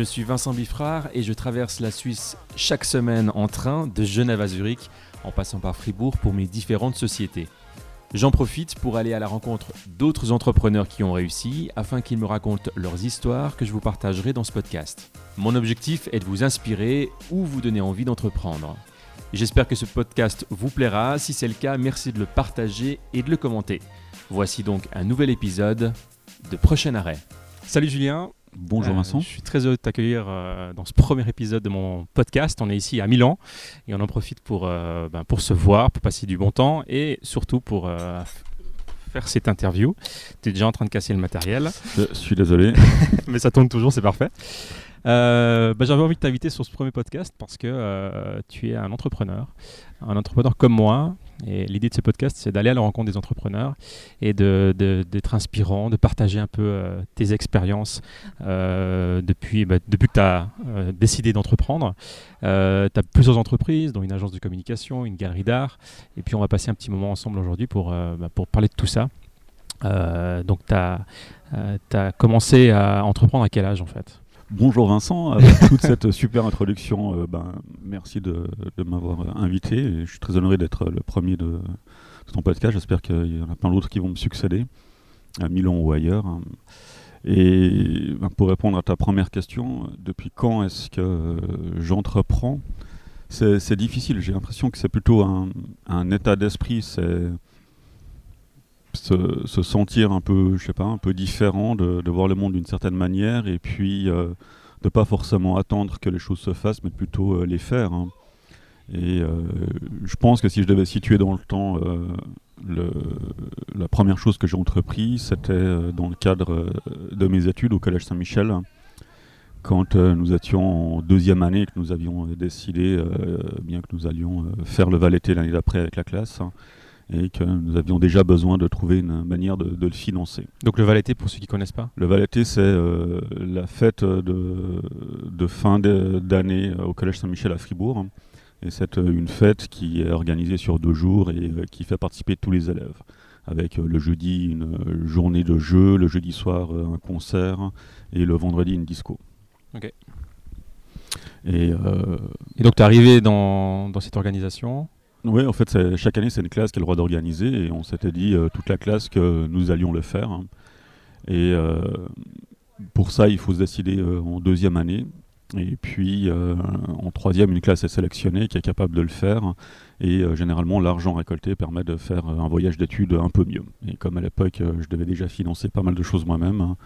Je suis Vincent Biffrard et je traverse la Suisse chaque semaine en train de Genève à Zurich en passant par Fribourg pour mes différentes sociétés. J'en profite pour aller à la rencontre d'autres entrepreneurs qui ont réussi afin qu'ils me racontent leurs histoires que je vous partagerai dans ce podcast. Mon objectif est de vous inspirer ou vous donner envie d'entreprendre. J'espère que ce podcast vous plaira. Si c'est le cas, merci de le partager et de le commenter. Voici donc un nouvel épisode de Prochain Arrêt. Salut Julien. Bonjour Euh, Vincent. je suis très heureux de t'accueillir euh, dans ce premier épisode de mon podcast. On est ici à Milan et on en profite pour, euh, ben, pour se voir, pour passer du bon temps et surtout pour faire cette interview. Tu es déjà en train de casser le matériel, Je suis désolé. mais ça tourne toujours, c'est parfait. Ben, J'avais envie de t'inviter sur ce premier podcast parce que tu es un entrepreneur, un entrepreneur comme moi. L'idée de ce podcast, c'est d'aller à la rencontre des entrepreneurs et d'être inspirant, de partager un peu euh, tes expériences euh, depuis, bah, depuis que tu as décidé d'entreprendre. tu as plusieurs entreprises, dont une agence de communication, une galerie d'art. Et puis on va passer un petit moment ensemble aujourd'hui pour, euh, bah, parler de tout ça. Euh, donc tu as, commencé à entreprendre à quel âge en fait? Bonjour Vincent. Avec toute cette super introduction, euh, ben, merci de, m'avoir invité. Je suis très honoré d'être le premier de, ton podcast. J'espère qu'il y en a plein d'autres qui vont me succéder, à Milan ou ailleurs. Et ben, pour répondre à ta première question, depuis quand est-ce que euh, j'entreprends? C'est, difficile. J'ai l'impression que c'est plutôt un, état d'esprit. Se, se sentir un peu, je sais pas, un peu différent, de, voir le monde d'une certaine manière, et puis euh, de pas forcément attendre que les choses se fassent, mais plutôt euh, les faire. hein. Et euh, je pense que si je devais situer dans le temps, euh, la première chose que j'ai entrepris, c'était euh, dans le cadre euh, de mes études au Collège Saint-Michel, quand euh, nous étions en deuxième année et que nous avions euh, décidé, euh, bien que nous allions euh, faire le valet l'année d'après avec la classe, hein, et que nous avions déjà besoin de trouver une manière de, de le financer. Donc le Valété, pour ceux qui ne connaissent pas Le Valeté, c'est euh, la fête de, de fin d'année au Collège Saint-Michel à Fribourg. hein. Et c'est euh, une fête qui est organisée sur deux jours et euh, qui fait participer tous les élèves. Avec euh, le jeudi une euh, journée de jeu, le jeudi soir euh, un concert et le vendredi une disco. Ok. Et euh, Et donc tu es arrivé dans, dans cette organisation Oui, en fait, chaque année, c'est une classe qui a le droit d'organiser et on s'était dit, euh, toute la classe, que nous allions le faire. Et euh, pour ça, il faut se décider euh, en deuxième année. Et puis, en troisième, une classe est sélectionnée qui est capable de le faire. Et généralement, l'argent récolté permet de faire un voyage d'études un peu mieux. Et comme à l'époque, je devais déjà financer pas mal de choses moi-même, hein,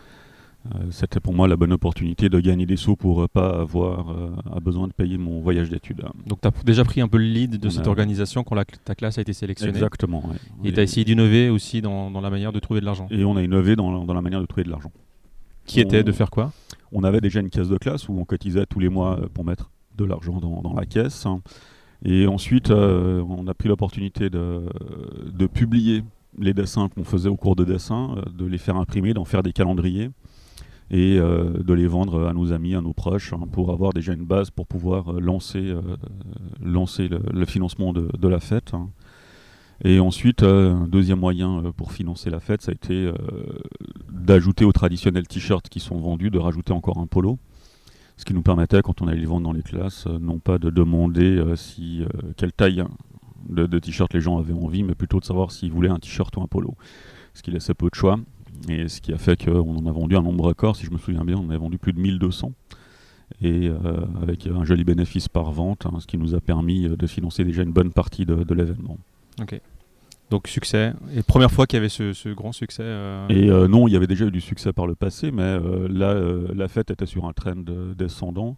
c'était pour moi la bonne opportunité de gagner des sous pour euh, pas avoir euh, à besoin de payer mon voyage d'études. Donc tu as déjà pris un peu le lead de On cette a- organisation quand la- ta classe a été sélectionnée. Exactement. ouais. Et tu as essayé d'innover aussi dans, dans la manière de trouver de l'argent. Et on a innové dans, dans la manière de trouver de l'argent. Qui était de faire quoi? On avait déjà une caisse de classe où on cotisait tous les mois euh, pour mettre de l'argent dans, dans la caisse. hein. Et ensuite, euh, on a pris l'opportunité de, de publier les dessins qu'on faisait au cours de dessin, euh, de les faire imprimer, d'en faire des calendriers et euh, de les vendre à nos amis, à nos proches, hein, pour avoir déjà une base pour pouvoir euh, lancer, euh, lancer le, financement de, la fête. hein. Et ensuite, un deuxième moyen pour financer la fête, ça a été d'ajouter aux traditionnels t-shirts qui sont vendus, de rajouter encore un polo. Ce qui nous permettait, quand on allait les vendre dans les classes, non pas de demander si, quelle taille de, de t-shirt les gens avaient envie, mais plutôt de savoir s'ils voulaient un t-shirt ou un polo. Ce qui laissait peu de choix. Et ce qui a fait qu'on en a vendu un nombre record, si je me souviens bien, on en a vendu plus de 1200. Et euh, avec un joli bénéfice par vente, hein, ce qui nous a permis euh, de financer déjà une bonne partie de, de l'événement. Ok. Donc succès. Et première fois qu'il y avait ce, ce grand succès. euh, Et euh, non, il y avait déjà eu du succès par le passé, mais euh, là, la fête était sur un trend descendant.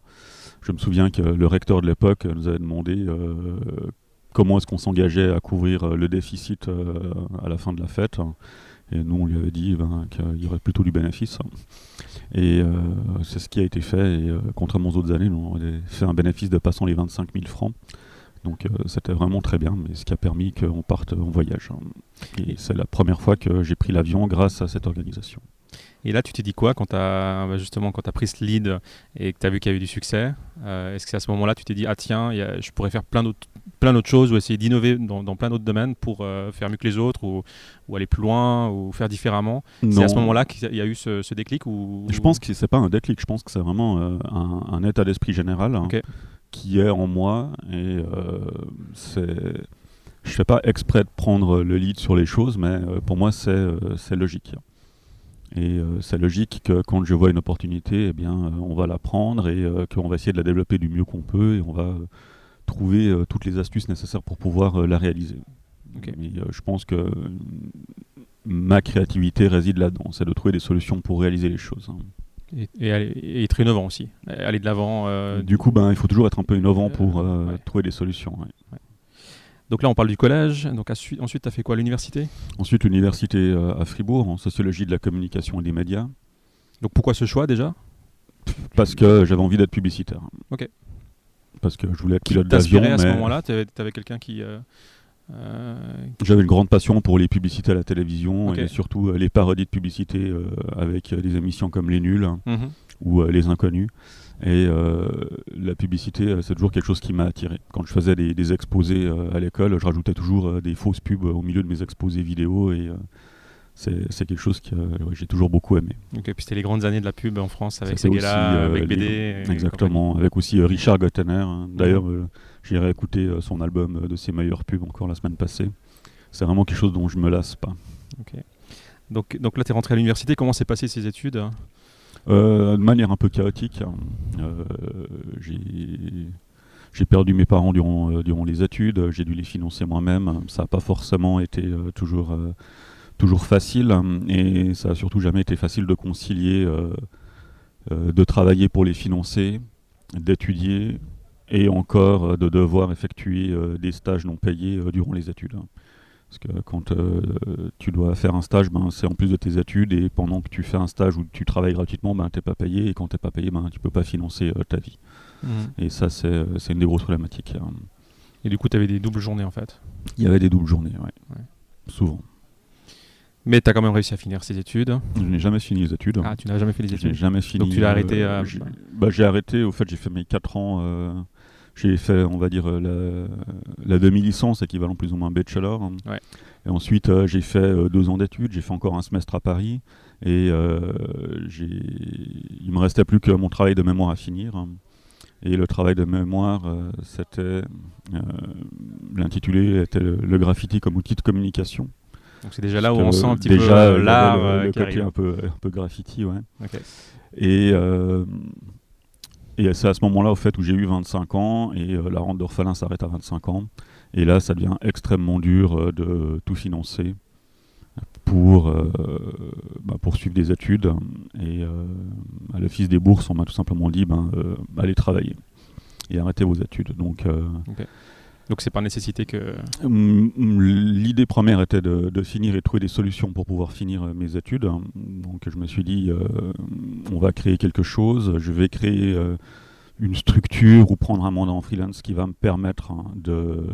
Je me souviens que le recteur de l'époque nous avait demandé comment est-ce qu'on s'engageait à couvrir le déficit à la fin de la fête. Et nous, on lui avait dit ben, qu'il y aurait plutôt du bénéfice. Et euh, c'est ce qui a été fait. Et euh, contrairement aux autres années, nous, on avait fait un bénéfice dépassant les 25 000 francs. Donc euh, c'était vraiment très bien, mais ce qui a permis qu'on parte en voyage. Et c'est la première fois que j'ai pris l'avion grâce à cette organisation. Et là, tu t'es dit quoi quand tu as bah, justement quand as pris ce lead et que tu as vu qu'il y a eu du succès euh, Est-ce que c'est à ce moment-là tu t'es dit ah tiens, je pourrais faire plein d'autres plein d'autres choses ou essayer d'innover dans, plein d'autres domaines pour euh, faire mieux que les autres ou, ou, aller plus loin ou faire différemment? C'est à ce moment-là qu'il y a eu ce, déclic ou? Je pense que c'est pas un déclic, je pense que c'est vraiment euh, un, état d'esprit général hein, qui est en moi et c'est je fais pas exprès de prendre le lead sur les choses, mais pour moi c'est logique. Et euh, c'est logique que quand je vois une opportunité, eh bien, euh, on va la prendre et euh, qu'on va essayer de la développer du mieux qu'on peut et on va trouver toutes les astuces nécessaires pour pouvoir la réaliser. je pense que ma créativité réside là-dedans, c'est de trouver des solutions pour réaliser les choses. Hein. Et, être innovant aussi, aller de l'avant. du coup, ben, il faut toujours être un peu innovant pour trouver des solutions. Donc là, on parle du collège. Donc ensuite, tu as fait quoi L'université? Ensuite, l'université euh, à Fribourg, en sociologie de la communication et des médias. Donc pourquoi ce choix déjà? Parce que j'avais envie d'être publicitaire. Ok. Parce que je voulais être pilote d'avion. à ce moment-là? Tu avais, quelqu'un qui. Euh, euh, j'avais une grande passion pour les publicités à la télévision et surtout les parodies de publicité avec des émissions comme Les Nuls mhm. ou Les Inconnus. Et euh, la publicité, euh, c'est toujours quelque chose qui m'a attiré. Quand je faisais des, exposés euh, à l'école, je rajoutais toujours des fausses pubs au milieu de mes exposés vidéo et c'est quelque chose que j'ai toujours beaucoup aimé. Ok, puis c'était les grandes années de la pub en France avec Seguela, avec BD. exactement, avec aussi Richard Gottener. Hein. D'ailleurs, j'ai réécouté son album de ses meilleures pubs encore la semaine passée. C'est vraiment quelque chose dont je me lasse pas. Ok. Donc, donc là, tu es rentré à l'université. Comment s'est passé ces études? euh, de manière un peu chaotique. Hein. Euh, j'ai perdu mes parents durant, euh, durant les études, j'ai dû les financer moi-même. Ça n'a pas forcément été toujours, toujours facile et ça n'a surtout jamais été facile de concilier, de travailler pour les financer, d'étudier et encore de devoir effectuer des stages non payés durant les études. Parce que quand euh, tu dois faire un stage, ben, c'est en plus de tes études, et pendant que tu fais un stage où tu travailles gratuitement, ben, tu n'es pas payé, et quand tu n'es pas payé, ben, tu ne peux pas financer euh, ta vie. Mmh. Et ça, euh, c'est une des grosses problématiques. Hein. Et du coup, tu avais des doubles journées en fait Il y avait des doubles journées, oui. Souvent. Mais tu as quand même réussi à finir ces études Je n'ai jamais fini les études. Ah, tu n'as jamais fait les études jamais fini. Donc tu l'as arrêté bah, J'ai arrêté, au fait, j'ai fait mes 4 ans j'ai fait, on va dire, euh, la, demi-licence, équivalent plus ou moins bachelor. Et ensuite, euh, j'ai fait euh, deux ans d'études, j'ai fait encore un semestre à Paris. Et il me restait plus que mon travail de mémoire à finir. Et le travail de mémoire, c'était. L'intitulé était le, graffiti comme outil de communication. Donc c'est déjà là où on sent un petit peu l'art. Le, le, côté un peu, un peu graffiti, ouais. Et et c'est à ce moment-là, au fait, où j'ai eu 25 ans et euh, la rente d'orphelin s'arrête à 25 ans. Et là, ça devient extrêmement dur euh, de tout financer pour euh, bah, poursuivre des études. Et à l'office des bourses, on m'a tout simplement dit ben, allez travailler et arrêtez vos études. Donc, donc c'est par nécessité que... Hum, hum, l'idée première était de, finir et trouver des solutions pour pouvoir finir euh, mes études. Donc je me suis dit, euh, on va créer quelque chose, je vais créer euh, une structure ou prendre un mandat en freelance qui va me permettre hein, de,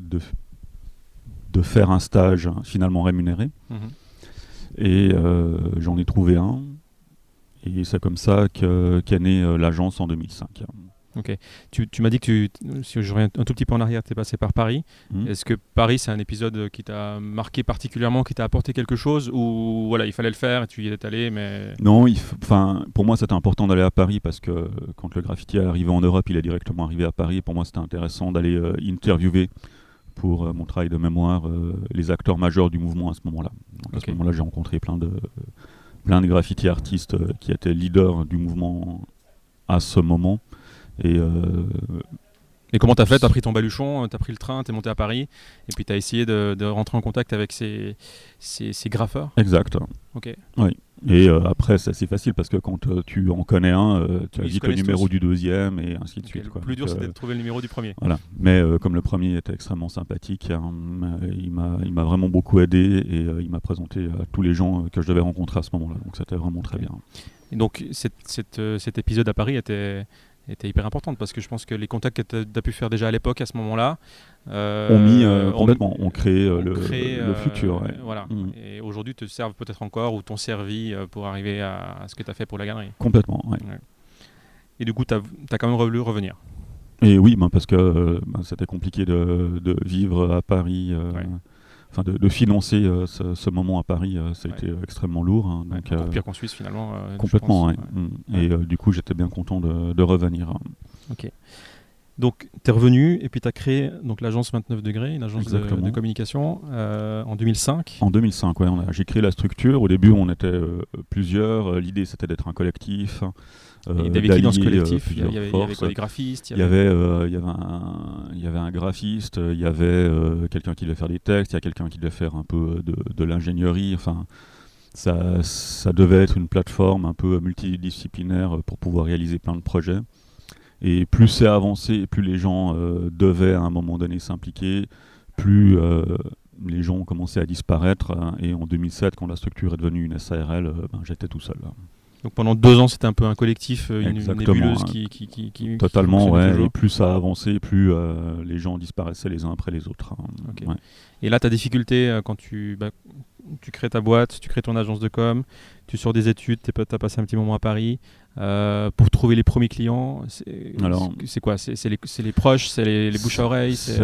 de, faire un stage finalement rémunéré. Mhm. Et j'en ai trouvé un. Et c'est comme ça qu'est née l'agence en 2005. Ok. Tu, m'as dit que tu, si je reviens un tout petit peu en arrière, tu es passé par Paris. Mhm. Est-ce que Paris, c'est un épisode qui t'a marqué particulièrement, qui t'a apporté quelque chose Ou voilà, il fallait le faire et tu y es allé mais... Non, enfin, pour moi, c'était important d'aller à Paris parce que quand le graffiti est arrivé en Europe, il est directement arrivé à Paris. Pour moi, c'était intéressant d'aller euh, interviewer pour euh, mon travail de mémoire euh, les acteurs majeurs du mouvement à ce moment-là. À ce moment-là, j'ai rencontré plein de, plein de graffiti artistes qui étaient leaders du mouvement à ce moment. Et, euh, et comment t'as fait? T'as pris ton baluchon, t'as pris le train, t'es monté à Paris, et puis t'as essayé de, rentrer en contact avec ces, ces, graffeurs? Exact. Ok. Oui. Et euh, après, c'est assez facile parce que quand euh, tu en connais un, tu as vite le numéro du deuxième et ainsi de suite. Le plus dur, c'était de trouver le numéro du premier. Voilà. Mais comme le premier était extrêmement sympathique, hein, il m'a vraiment beaucoup aidé et il m'a présenté à tous les gens que je devais rencontrer à ce moment-là. Donc c'était vraiment très bien. Et donc cet épisode à Paris était était hyper importante parce que je pense que les contacts que tu as pu faire déjà à l'époque, à ce moment-là, euh, ont mis complètement, ont, créé, le, le, futur. Voilà. Mm. Et aujourd'hui, te servent peut-être encore ou t'ont servi pour arriver à, ce que tu as fait pour la galerie. Complètement, Et du coup, tu as, quand même voulu revenir. Et oui, ben, parce que ben, c'était compliqué de, de, vivre à Paris enfin de, financer euh, ce, moment à Paris, euh, ça a été extrêmement lourd. Hein, donc, euh, pire qu'en Suisse finalement. complètement, oui. Mm. Et du coup, j'étais bien content de, revenir. Ok. Donc, tu es revenu et puis tu as créé donc, l'agence 29 degrés, une agence de, communication, en 2005. En 2005, oui. J'ai créé la structure. Au début, on était plusieurs. L'idée, c'était d'être un collectif. Euh, il y avait qui dans ce collectif? Il y, avait, quoi, des graphistes? Il y avait, il y avait, un, il y avait un graphiste, il y avait euh, quelqu'un qui devait faire des textes, il y a quelqu'un qui devait faire un peu de, de l'ingénierie. Enfin, ça, ça devait être une plateforme un peu multidisciplinaire pour pouvoir réaliser plein de projets. Et plus c'est avancé, plus les gens euh, devaient à un moment donné s'impliquer, plus les gens ont commencé à disparaître. Hein. et en 2007, quand la structure est devenue une SARL, ben, j'étais tout seul. Donc pendant deux ans, c'était un peu un collectif, euh, une, nébuleuse qui, qui, qui, Totalement, ouais. Et plus ça avançait, plus euh, les gens disparaissaient les uns après les autres. Hein. Et là, ta difficulté euh, quand tu, bah, tu crées ta boîte, tu crées ton agence de com, tu sors des études, tu as passé un petit moment à Paris, pour trouver les premiers clients, c'est quoi? C'est les, les, proches, c'est les, les, bouches à oreille C'est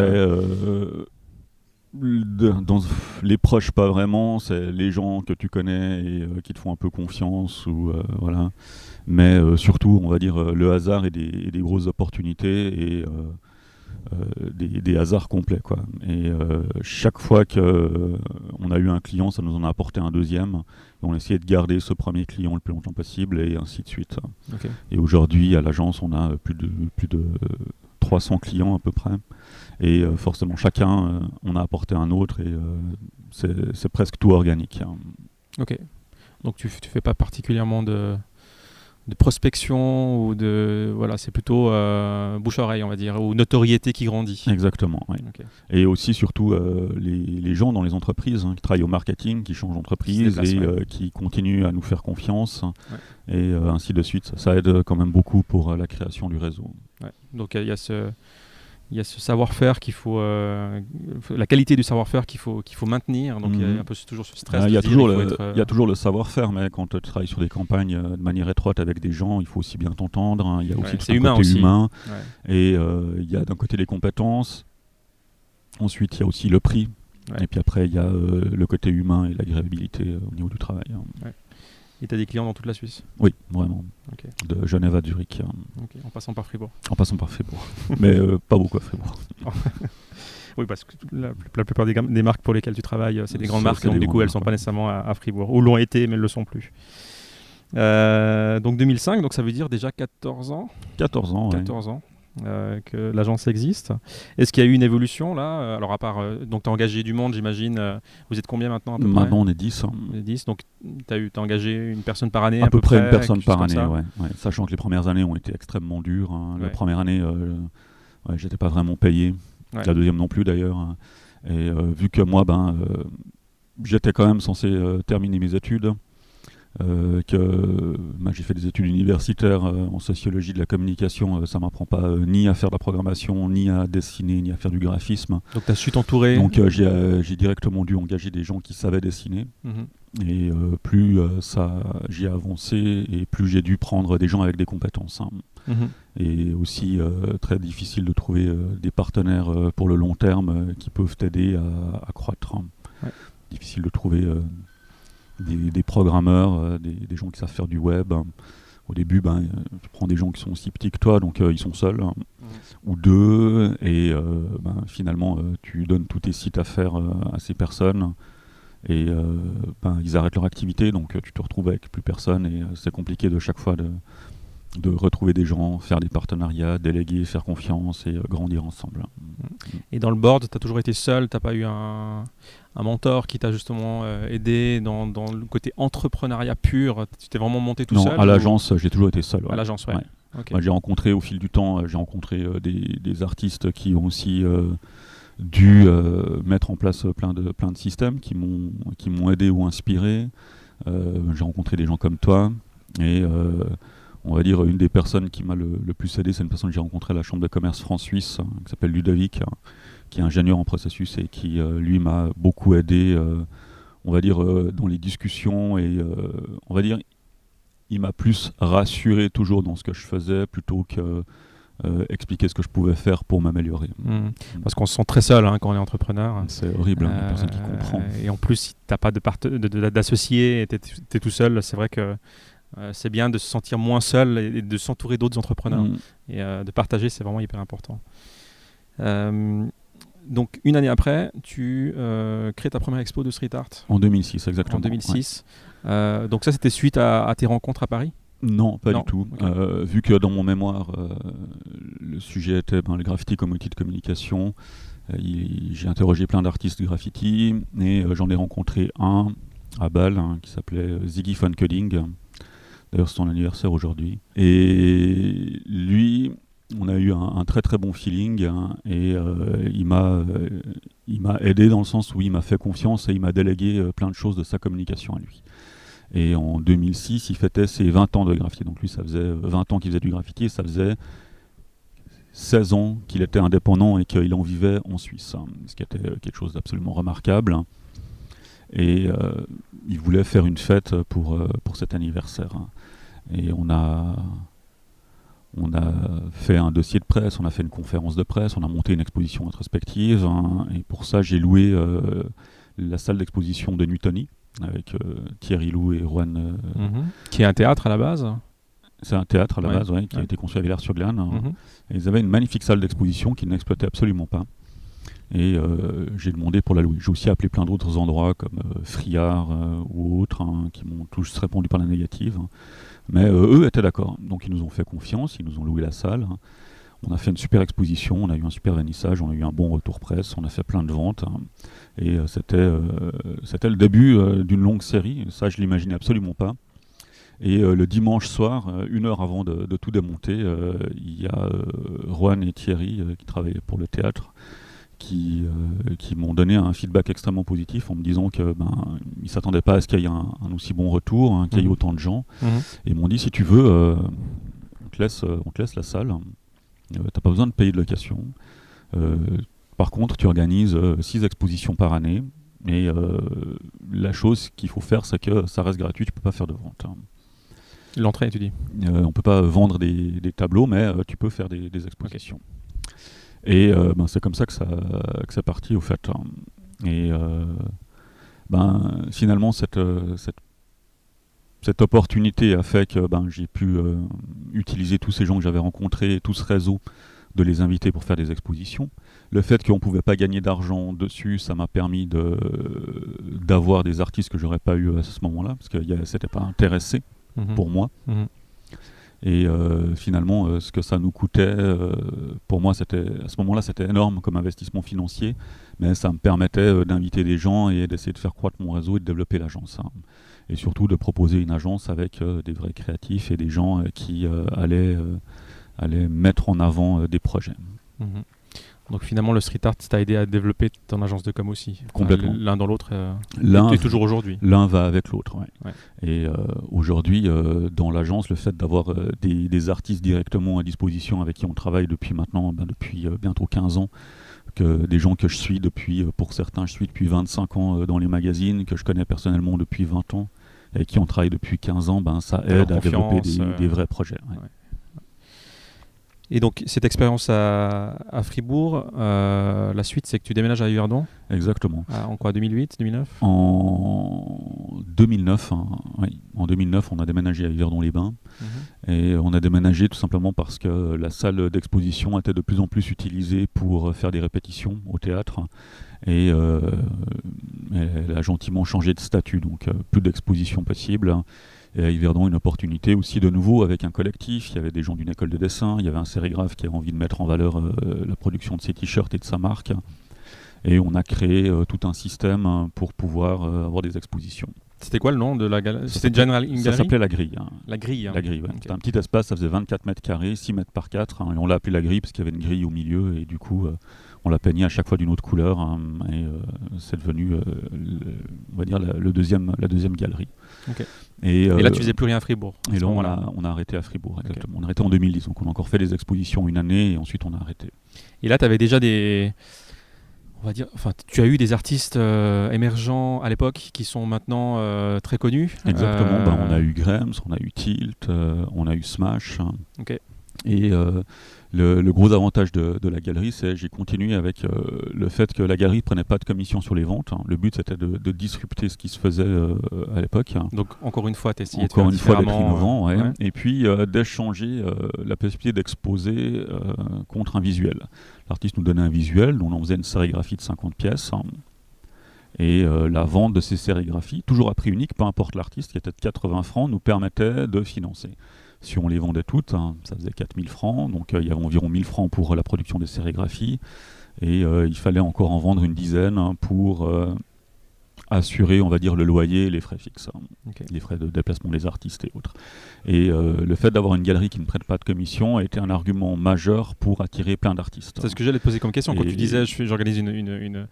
dans les proches pas vraiment, c'est les gens que tu connais et euh, qui te font un peu confiance ou euh, voilà. Mais euh, surtout, on va dire le hasard et des, des grosses opportunités et des, des, hasards complets quoi. Et chaque fois que on a eu un client, ça nous en a apporté un deuxième. Et on a essayé de garder ce premier client le plus longtemps possible et ainsi de suite. Et aujourd'hui, à l'agence, on a plus de plus de 300 clients à peu près. Et euh, forcément, chacun, euh, on a apporté un autre et euh, c'est presque tout organique. Ok. Donc tu ne fais pas particulièrement de, de, prospection ou de. Voilà, c'est plutôt bouche-oreille, on va dire, ou notoriété qui grandit. Exactement. Et aussi, surtout, les, les, gens dans les entreprises hein, qui travaillent au marketing, qui changent d'entreprise et qui continuent à nous faire confiance. Et ainsi de suite. Ça, ça, aide quand même beaucoup pour la création du réseau. Donc il y a ce il y a ce savoir-faire qu'il faut, euh, la qualité du savoir-faire qu'il faut, qu'il faut maintenir. Donc il y a mhm. un peu toujours ce stress. Ah, il, y a toujours le, il y a toujours le savoir-faire, mais quand tu travailles sur des campagnes euh, de manière étroite avec des gens, il faut aussi bien t'entendre. Hein. Il y a aussi ouais, humain côté humain. Et euh, il y a d'un côté les compétences. Ensuite, il y a aussi le prix. Et puis après, il y a le côté humain et l'agréabilité au niveau du travail. Hein. Et tu as des clients dans toute la Suisse Oui, vraiment. De Genève à Zurich. En passant par Fribourg En passant par Fribourg. Mais euh, pas beaucoup à Fribourg. oui, parce que la, plupart des, marques pour lesquelles tu travailles, euh, c'est des grandes marques, donc du coup, elles ne sont pas nécessairement à, Fribourg. Ou l'ont été, mais elles ne le sont plus. Euh, donc 2005, donc ça veut dire déjà 14 ans 14 ans, 14 ans. Euh, que l'agence existe. Est-ce qu'il y a eu une évolution là? Euh, Alors à part, euh, donc tu as engagé du monde j'imagine, vous êtes combien maintenant Maintenant on est 10. Hein. 10 donc tu as, as, engagé une personne par année À, peu, près, une personne par année, ouais, Sachant que les premières années ont été extrêmement dures. Hein. La première année, j'étais pas vraiment payé. La deuxième non plus d'ailleurs. Hein. Et vu que moi, ben, j'étais quand même censé terminer mes études, euh, que bah, j'ai fait des études universitaires euh, en sociologie de la communication, euh, ça m'apprend pas ni à faire de la programmation, ni à dessiner, ni à faire du graphisme. Donc tu as su t'entourer Donc j'ai directement dû engager des gens qui savaient dessiner. Mhm. Et plus ça j'ai avancé et plus j'ai dû prendre des gens avec des compétences. Hein. Mhm. Et aussi très difficile de trouver des partenaires pour le long terme qui peuvent t'aider à, croître. Hein. Difficile de trouver des, programmeurs, euh, des, gens qui savent faire du web. Au début, ben, euh, tu prends des gens qui sont aussi petits que toi, donc euh, ils sont seuls, hein, ou deux, et ben, finalement, tu donnes tous tes sites à faire à ces personnes, et ben, ils arrêtent leur activité, donc tu te retrouves avec plus personne, et c'est compliqué de chaque fois de, de retrouver des gens, faire des partenariats, déléguer, faire confiance et grandir ensemble. Et dans le board, tu as toujours été seul, tu pas eu un, un mentor qui t'a justement euh, aidé dans, dans, le côté entrepreneuriat pur Tu t'es vraiment monté tout seul à l'agence, j'ai toujours été seul. À l'agence, ouais. j'ai rencontré au fil du temps, euh, j'ai rencontré euh, des, des, artistes qui ont aussi dû mettre en place plein de, plein de systèmes qui m'ont, qui m'ont aidé ou inspiré. j'ai rencontré des gens comme toi et on va dire, une des personnes qui m'a le, plus aidé, c'est une personne que j'ai rencontrée à la Chambre de commerce France-Suisse, hein, qui s'appelle Ludovic, hein, qui est ingénieur en processus et qui, euh, lui, m'a beaucoup aidé, euh, on va dire, euh, dans les discussions. Et on va dire, il m'a plus rassuré toujours dans ce que je faisais plutôt que expliquer ce que je pouvais faire pour m'améliorer. Mmh. Parce qu'on se sent très seul hein, quand on est entrepreneur. C'est horrible, hein, personne qui comprend. Et en plus, si tu n'as pas d'associé, tu es, tout seul, c'est vrai que euh, c'est bien de se sentir moins seul et de s'entourer d'autres entrepreneurs. Mm. Et euh, de partager, c'est vraiment hyper important. Euh, donc, une année après, tu crées ta première expo de street art. En 2006, exactement. En 2006. donc, ça, c'était suite à, tes rencontres à Paris? Non, pas du tout. vu que dans mon mémoire, le sujet était ben, le graffiti comme outil de communication, j'ai interrogé plein d'artistes de graffiti et j'en ai rencontré un à Bâle hein, qui s'appelait Ziggy Van D'ailleurs, c'est son anniversaire aujourd'hui. Et lui, on a eu un, très très bon feeling hein, et euh, il m'a euh, il m'a aidé dans le sens où il m'a fait confiance et il m'a délégué euh, plein de choses de sa communication à lui. Et en 2006, il fêtait ses 20 ans de graffiti. Donc lui, ça faisait 20 ans qu'il faisait du graffiti ça faisait 16 ans qu'il était indépendant et qu'il en vivait en Suisse, hein, ce qui était quelque chose d'absolument remarquable. Et il voulait faire une fête pour, pour cet anniversaire. Hein. Et on a, on a fait un dossier de presse, on a fait une conférence de presse, on a monté une exposition introspective. Hein, et pour ça, j'ai loué euh, la salle d'exposition de Newtony avec euh, Thierry Lou et Juan. Euh, mhm. Qui est un théâtre à la base c'est un théâtre à la base, qui a été construit à Villars-sur-Glane. Mhm. Ils avaient une magnifique salle d'exposition qu'ils n'exploitaient absolument pas. Et j'ai demandé pour la louer. J'ai aussi appelé plein d'autres endroits comme Friard ou autres hein, qui m'ont tous répondu par la négative. Mais euh, eux étaient d'accord. Donc ils nous ont fait confiance, ils nous ont loué la salle. On a fait une super exposition, on a eu un super vernissage, on a eu un bon retour presse, on a fait plein de ventes. Et euh, c'était, euh, c'était le début d'une longue série. Ça, je l'imaginais absolument pas. Et le dimanche soir, une heure avant de tout démonter, il y a Juan et Thierry qui travaillaient pour le théâtre qui, euh, qui m'ont donné un feedback extrêmement positif en me disant que ben ils s'attendaient pas à ce qu'il y ait un, aussi bon retour, hein, qu'il y ait mhm. autant de gens, mhm. et ils m'ont dit si tu veux, euh, on, te laisse, on te laisse la salle, euh, t'as pas besoin de payer de location. par contre, tu organises six expositions par année, et la chose qu'il faut faire, c'est que ça reste gratuit, tu peux pas faire de vente. Hein. L'entrée, tu dis? On peut pas vendre des, des tableaux, mais tu peux faire des, des expositions. Et euh, ben, c'est comme ça que ça, que ça partit au fait. Hein. Et euh, ben, finalement, cette, euh, cette, cette, opportunité a fait que ben, j'ai pu utiliser tous ces gens que j'avais rencontrés, tout ce réseau, de les inviter pour faire des expositions. Le fait qu'on ne pouvait pas gagner d'argent dessus, ça m'a permis d'avoir des artistes que j'aurais pas eu à ce moment-là, parce que c'était pas intéressé mhm. pour moi. Mhm. Et euh, finalement, euh, ce que ça nous coûtait, euh, pour moi, à ce moment-là, c'était énorme comme investissement financier, mais ça me permettait d'inviter des gens et d'essayer de faire croître mon réseau et de développer l'agence. Hein. Et surtout de proposer une agence avec des vrais créatifs et des gens qui allaient, allaient, mettre en avant des projets. Mhm. Donc finalement, le street art t'a aidé à développer ton agence de com aussi. Complètement. l'un dans l'autre. Euh, l'un et toujours aujourd'hui. L'un va avec l'autre. Ouais. Et euh, aujourd'hui, euh, dans l'agence, le fait d'avoir des, artistes directement à disposition avec qui on travaille depuis maintenant, ben, depuis bientôt 15 ans, que des gens que je suis depuis, pour certains, je suis depuis 25 ans dans les magazines, que je connais personnellement depuis 20 ans, et qui on travaille depuis 15 ans, ben, ça aide à développer des, vrais projets. Et donc, cette expérience à, Fribourg, euh, la suite, c'est que tu déménages à Yverdon Exactement. En quoi, 2008, 2009 En 2009, hein, oui. En 2009, on a déménagé à Yverdon-les-Bains. Mhm. Et on a déménagé tout simplement parce que la salle d'exposition était de plus en plus utilisée pour faire des répétitions au théâtre. Et euh, elle a gentiment changé de statut, donc euh, plus d'exposition possible. Et à Yverdon, une opportunité aussi de nouveau avec un collectif. Il y avait des gens d'une école de dessin, il y avait un sérigraphe qui avait envie de mettre en valeur euh, la production de ses t-shirts et de sa marque. Et on a créé tout un système hein, pour pouvoir avoir des expositions. C'était quoi le nom de la galerie? C'était General Ça s'appelait La Grille. Hein. La Grille. Hein. La Grille, C'était un petit espace, ça faisait 24 mètres carrés, 6 mètres par 4. et on l'a appelé La Grille parce qu'il y avait une grille au milieu. Et du coup, on l'a peigné à chaque fois d'une autre couleur. et c'est devenu, le, on va dire, la, le deuxième, la deuxième galerie. Et, là, tu faisais plus rien à Fribourg. Et là, on a, on a, arrêté à Fribourg, exactement. On a arrêté en 2010. Donc, on a encore fait des expositions une année et ensuite, on a arrêté. Et là, tu avais déjà des. On va dire, enfin, tu as eu des artistes euh, émergents à l'époque qui sont maintenant euh, très connus. Exactement. Ben, on a eu Grems, on a eu Tilt, euh, on a eu Smash. Et le, gros avantage de, la galerie, c'est j'ai continué avec euh, le fait que la galerie ne prenait pas de commission sur les ventes. Hein. Le but, c'était de, disrupter ce qui se faisait euh, à l'époque. Donc, encore une fois, tu essayé de faire une fois innovant. Et puis, euh, d'échanger la possibilité d'exposer contre un visuel. L'artiste nous donnait un visuel, dont on faisait une sérigraphie de 50 pièces. Hein. Et la vente de ces sérigraphies, toujours à prix unique, peu importe l'artiste, qui était de 80 francs, nous permettait de financer. Si on les vendait toutes, hein, ça faisait 4000 francs, donc euh, il y avait environ 1000 francs pour la production des sérigraphies, et euh, il fallait encore en vendre une dizaine hein, pour euh, assurer, on va dire, le loyer et les frais fixes, hein, les frais de déplacement des artistes et autres. Et le fait d'avoir une galerie qui ne prête pas de commission a été un argument majeur pour attirer plein d'artistes. C'est ce que j'allais te poser comme question. Quand tu disais, j'organise une,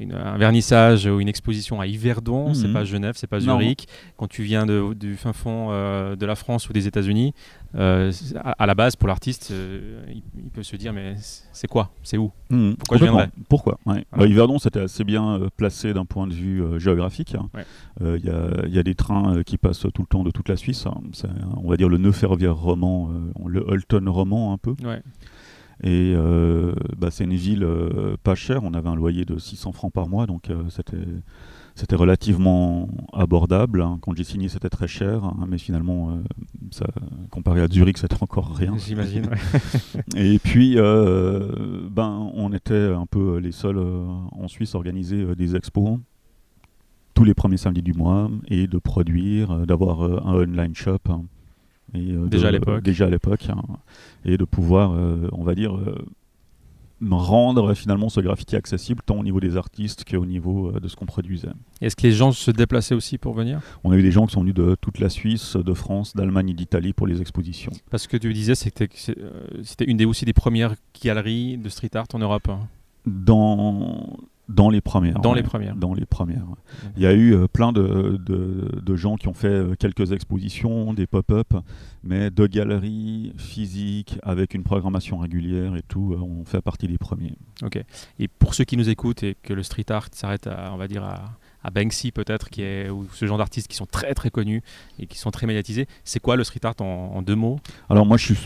un vernissage ou une exposition à Yverdon, c'est mhm. pas Genève, c'est pas Zurich. Quand tu viens du fin fond euh, de la France ou des États-Unis, euh, à, la base, pour l'artiste, euh, il, peut se dire mais c'est quoi? C'est où? Mhm. Pourquoi je viendrais? Pourquoi? Bah, Yverdon, c'était assez bien placé d'un point de vue géographique. Il y, a des trains qui passent tout le temps de toute la Suisse. Hein. C'est, on va dire le nœud ferroviaire roman, le Holton roman un peu. Et euh, bah, c'est une ville euh, pas chère, on avait un loyer de 600 francs par mois, donc euh, c'était relativement abordable. Hein. Quand j'ai signé, c'était très cher, hein, mais finalement, ça, comparé à Zurich, c'était encore rien. J'imagine. et puis, ben, on était un peu les seuls en Suisse à organiser des expos tous les premiers samedis du mois et de produire, d'avoir un online shop. Hein. Euh, déjà à l'époque. Déjà à l'époque. Hein, et de pouvoir, euh, on va dire, euh, rendre finalement ce graffiti accessible tant au niveau des artistes qu'au niveau de ce qu'on produisait. Est-ce que les gens se déplaçaient aussi pour venir? On a eu des gens qui sont venus de toute la Suisse, de France, d'Allemagne et d'Italie pour les expositions. Parce que tu disais, c'était c'était une des aussi des premières galeries de street art en Europe. Hein. Dans dans les premières. Dans les premières. Dans les premières. Il y a eu euh, plein de, de, gens qui ont fait euh, quelques expositions, des pop-up, mais de galeries physiques avec une programmation régulière et tout, euh, on fait partie des premiers. Ok. Et pour ceux qui nous écoutent et que le street art s'arrête à, on va dire, à, à Banksy peut-être, qui est ou ce genre d'artistes qui sont très très connus et qui sont très médiatisés, c'est quoi le street art en, en deux mots? Alors moi je suis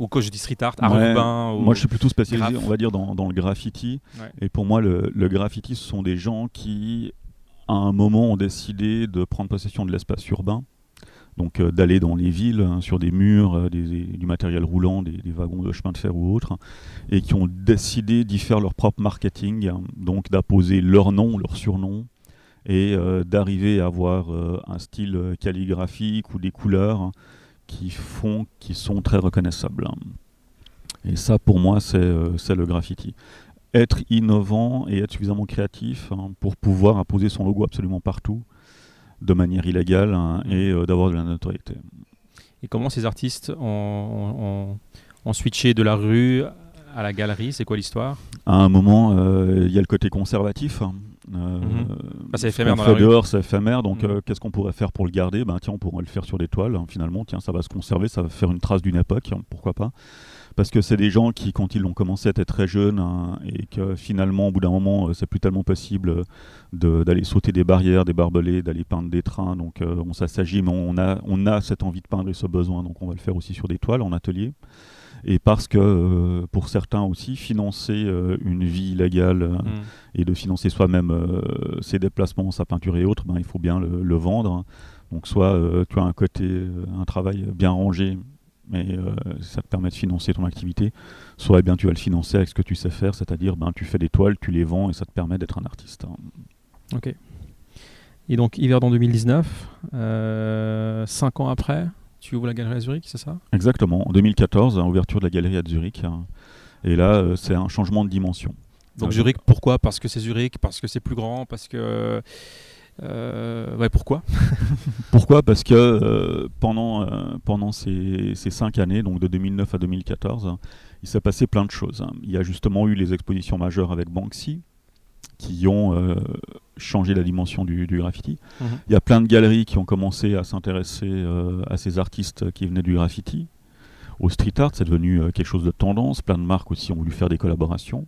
ou je dis street art, art urbain Moi, je suis plutôt spécialisé, on va dire, dans, dans le graffiti. Et pour moi, le, le, graffiti, ce sont des gens qui, à un moment, ont décidé de prendre possession de l'espace urbain. Donc euh, d'aller dans les villes, hein, sur des murs, euh, des, du matériel roulant, des, wagons de chemin de fer ou autres, et qui ont décidé d'y faire leur propre marketing, hein. donc d'apposer leur nom, leur surnom, et euh, d'arriver à avoir un style calligraphique ou des couleurs hein, qui font, qui sont très reconnaissables. Et ça, pour moi, euh, c'est le graffiti. Être innovant et être suffisamment créatif hein, pour pouvoir imposer son logo absolument partout, de manière illégale, hein, et euh, d'avoir de la notoriété. Et comment ces artistes ont, ont switché de la rue à la galerie? C'est quoi l'histoire? À un moment, euh, il y a le côté conservatif. Hein. Euh, mhm. bah, c'est éphémère dans dehors, c'est éphémère. Donc, mhm. euh, qu'est-ce qu'on pourrait faire pour le garder? Ben tiens, on pourrait le faire sur des toiles. Hein, finalement, tiens, ça va se conserver, ça va faire une trace d'une époque. Hein, pourquoi pas? Parce que c'est des gens qui, quand ils l'ont commencé, étaient très jeunes et que finalement, au bout d'un moment, c'est plus tellement possible d'aller sauter des barrières, des barbelés, d'aller peindre des trains. Donc, on s'assagit, mais on a, on a cette envie de peindre et ce besoin. Donc, on va le faire aussi sur des toiles en atelier et parce que euh, pour certains aussi, financer euh, une vie illégale euh, mm. et de financer soi-même ses déplacements, sa peinture et autres, ben, il faut bien le, vendre. Donc soit tu as un côté, un travail bien rangé, mais ça te permet de financer ton activité, soit eh bien tu vas le financer avec ce que tu sais faire, c'est-à-dire ben, tu fais des toiles, tu les vends et ça te permet d'être un artiste. Ok. Et donc Yverdon 2019, 5 ans après, tu ouvres la galerie à Zurich, c'est ça? Exactement. En 2014, ouverture de la galerie à Zurich. Hein. Et là, euh, c'est un changement de dimension. Donc Euh, Zurich, pourquoi? Parce que c'est Zurich, parce que c'est plus grand, parce que... euh, ouais, pourquoi? Pourquoi? Parce que euh, pendant, euh, pendant ces, ces cinq années, donc de 2009 à 2014, il s'est passé plein de choses. hein. Il y a justement eu les expositions majeures avec Banksy qui ont euh, changé la dimension du, du graffiti. Mhm. Il y a plein de galeries qui ont commencé à s'intéresser euh, à ces artistes qui venaient du graffiti. Au street art, c'est devenu euh, quelque chose de tendance. Plein de marques aussi ont voulu faire des collaborations.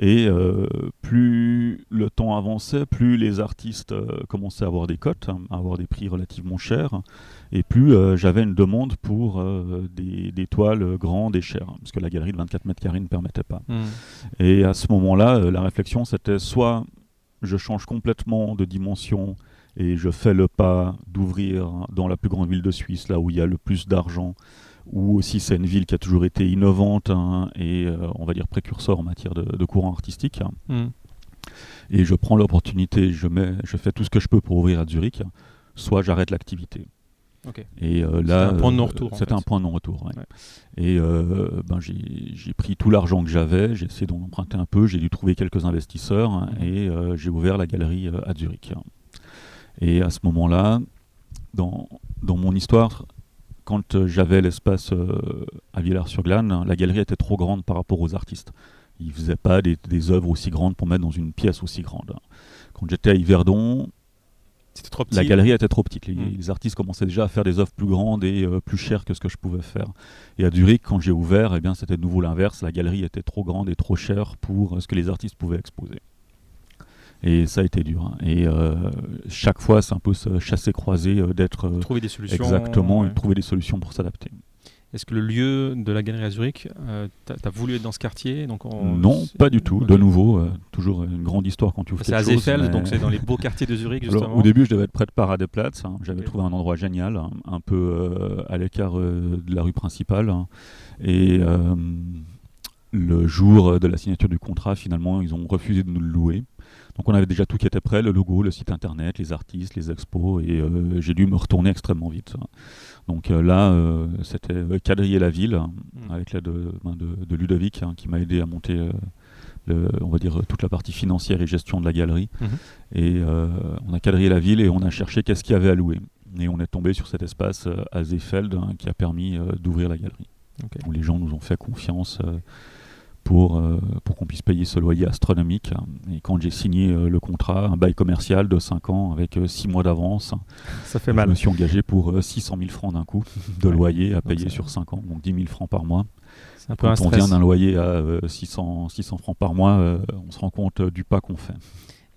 Et euh, plus le temps avançait, plus les artistes euh, commençaient à avoir des cotes, hein, à avoir des prix relativement chers, et plus euh, j'avais une demande pour des, des toiles grandes et chères, parce que la galerie de 24 mètres carrés ne permettait pas. Mhm. Et à ce moment-là, la réflexion, c'était soit je change complètement de dimension et je fais le pas d'ouvrir dans la plus grande ville de Suisse, là où il y a le plus d'argent, ou aussi c'est une ville qui a toujours été innovante hein, et euh, on va dire précurseur en matière de, de courant artistique. Mhm. Et je prends l'opportunité, je, mets, je fais tout ce que je peux pour ouvrir à Zurich, soit j'arrête l'activité. Ok. Et euh, là, un point de euh, non-retour, C'était un point de non-retour. ouais. Ouais. Et euh, ben, j'ai pris tout l'argent que j'avais, j'ai essayé d'en emprunter un peu, j'ai dû trouver quelques investisseurs hein, Mhm. et euh, j'ai ouvert la galerie euh, à Zurich. Et à ce moment-là, dans, dans mon histoire, quand euh, j'avais l'espace euh, à Villars-sur-Glane, la galerie était trop grande par rapport aux artistes. Ils ne faisaient pas des, des œuvres aussi grandes pour mettre dans une pièce aussi grande. Quand j'étais à Yverdon, trop petit. la galerie était trop petite. Les, Mm. les artistes commençaient déjà à faire des œuvres plus grandes et euh, plus chères que ce que je pouvais faire. Et à Zurich, quand j'ai ouvert, eh bien, c'était de nouveau l'inverse. La galerie était trop grande et trop chère pour euh, ce que les artistes pouvaient exposer. Et ça a été dur. hein. Et euh, chaque fois, c'est un peu ce chasser-croiser euh, d'être euh, Trouver des solutions. exactement ouais. et trouver des solutions pour s'adapter. Est-ce que le lieu de la galerie à Zurich, euh, t'as as voulu être dans ce quartier donc on- Non, pas du tout. De nouveau, toujours une grande histoire quand tu ouvres C'est à mais- donc c'est dans les beaux quartiers de Zurich Alors, au début, je devais être près de Paradeplatz. hein. J'avais trouvé un endroit génial, hein, un peu à l'écart de la rue principale. hein. Et le jour de la signature du contrat, finalement, ils ont refusé de nous le louer. Donc on avait déjà tout qui était prêt, le logo, le site internet, les artistes, les expos, et euh, j'ai dû me retourner extrêmement vite. Donc euh, là, euh, c'était quadriller la ville, Mm. avec l'aide de, ben, de- de Ludovic, hein, qui m'a aidé à monter, le- on va dire, toute la partie financière et gestion de la galerie. Mhm. Et on a quadrillé la ville et on a cherché qu'est-ce qu'il y avait à louer. Et on est tombé sur cet espace à Seefeld hein, qui a permis d'ouvrir la galerie. Où les gens nous ont fait confiance pour, euh, pour qu'on puisse payer ce loyer astronomique. Et quand j'ai signé euh, le contrat, un bail commercial de 5 ans avec 6 mois d'avance, Ça fait je me suis engagé pour euh, 600 000 francs d'un coup de loyer à payer sur 5 ans, donc 10 000 francs par mois. Un peu un Quand on stress. vient d'un loyer à euh, 600, 600 francs par mois, euh, on se rend compte euh, du pas qu'on fait.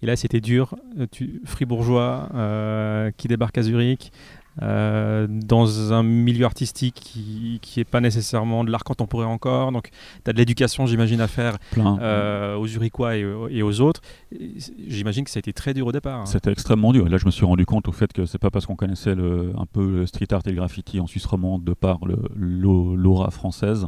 Et là, c'était dur. Euh, Tu, fribourgeois euh, qui débarque à Zurich, euh, dans un milieu artistique qui n'est pas nécessairement de l'art contemporain encore. Donc, tu as de l'éducation, j'imagine, à faire euh, aux Zurichois et, aux- et aux autres. J'imagine que ça a été très dur au départ. hein. C'était extrêmement dur. Et là, je me suis rendu compte au fait que c'est pas parce qu'on connaissait le- un peu le street art et le graffiti en Suisse romande de par l'aura française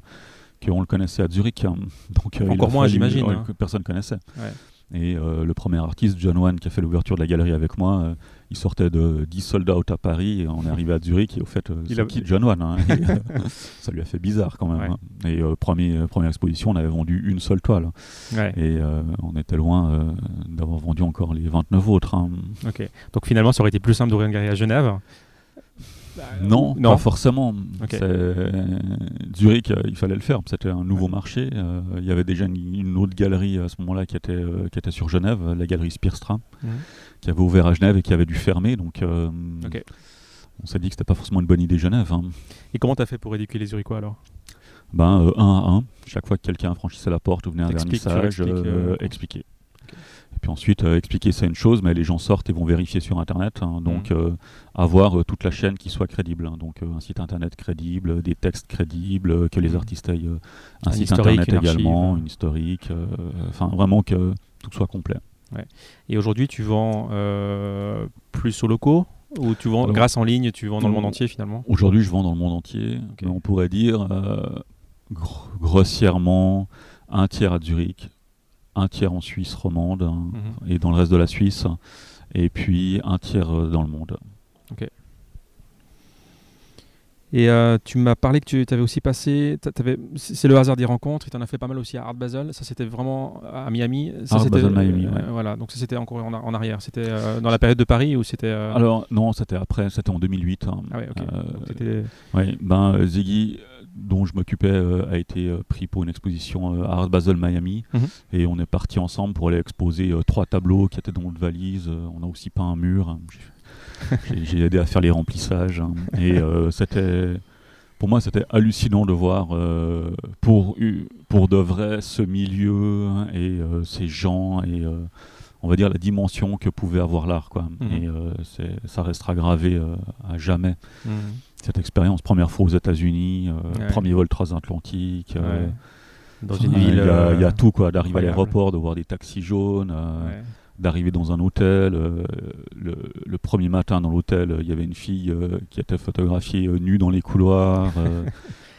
qu'on le connaissait à Zurich. Donc, euh, Encore moins, j'imagine, hein. que personne connaissait. Ouais. Et euh, le premier artiste, John Wan, qui a fait l'ouverture de la galerie avec moi, euh, il sortait de 10 sold out à Paris et on est arrivé à Zurich. Et au fait, euh, Il a- qui John Wan hein. Et, euh, Ça lui a fait bizarre quand même. Ouais. hein. Et euh, premier, euh, première exposition, on avait vendu une seule toile. Ouais, Et euh, on était loin euh, d'avoir vendu encore les 29 autres. hein. ok. Donc, finalement, ça aurait été plus simple d'ouvrir une galerie à Genève. Non, non. pas forcément. Zurich, euh, il fallait le faire. C'était un nouveau marché. Euh, il y avait déjà une, une autre galerie à ce moment-là qui était, euh, qui était sur Genève, la galerie Spearstra, Mhm. qui avait ouvert à Genève et qui avait dû fermer. Donc, euh, on s'est dit que c'était pas forcément une bonne idée Genève. hein. Et comment tu as fait pour éduquer les Zurichois alors? Ben, euh, un à un, chaque fois que quelqu'un franchissait la porte ou venait à un vernissage, euh, euh, expliquer. Puis ensuite, euh, expliquer c'est une chose, mais les gens sortent et vont vérifier sur Internet. hein. donc, Mhm. euh, avoir euh, toute la chaîne qui soit crédible. hein. donc, euh, un site Internet crédible, euh, des textes crédibles, euh, que les Mhm. artistes aient euh, un, Un site Internet une archive. également, une historique. euh, Enfin, vraiment que tout soit complet. Et aujourd'hui, tu vends euh, plus aux locaux ou tu vends Alors, grâce en ligne, tu vends dans le monde on- entier finalement? Aujourd'hui, je vends dans le monde entier. On pourrait dire euh, gro- grossièrement un tiers à Zurich, un tiers en Suisse romande hein, Mhm. et dans le reste de la Suisse, et puis un tiers euh, dans le monde. Et euh, tu m'as parlé que tu avais aussi passé, c'est le hasard des rencontres, tu en as fait pas mal aussi à Art Basel, ça c'était vraiment à Miami. Ça, Art c'était, Basel, Miami, euh, ouais. Voilà, donc ça c'était encore en, en arrière, c'était euh, dans la période de Paris ou c'était... euh, Alors non, c'était après, c'était en 2008. hein. ah ouais, ok. Euh, Donc, t'étais- ouais, ben Ziggy, euh, dont je m'occupais, euh, a été euh, pris pour une exposition euh, à Art Basel Miami, Mhm. et on est parti ensemble pour aller exposer euh, trois tableaux qui étaient dans notre valise. Euh, on a aussi peint un mur. J'ai- aidé à faire les remplissages, hein. et euh, c'était, pour moi, c'était hallucinant de voir euh, pour pour de vrai ce milieu hein, et euh, ces gens et euh, on va dire la dimension que pouvait avoir l'art, quoi. Mhm. Et euh, c'est- ça restera gravé euh, à jamais Mhm. cette expérience. Première fois aux États-Unis, euh, Ouais. premier vol transatlantique. Ouais. Dans une il ville... il y a tout, quoi. D'arriver à l'aéroport, de voir des taxis jaunes, ouais. d'arriver dans un hôtel. le, le premier matin dans l'hôtel, il y avait une fille qui était photographiée nue dans les couloirs. euh,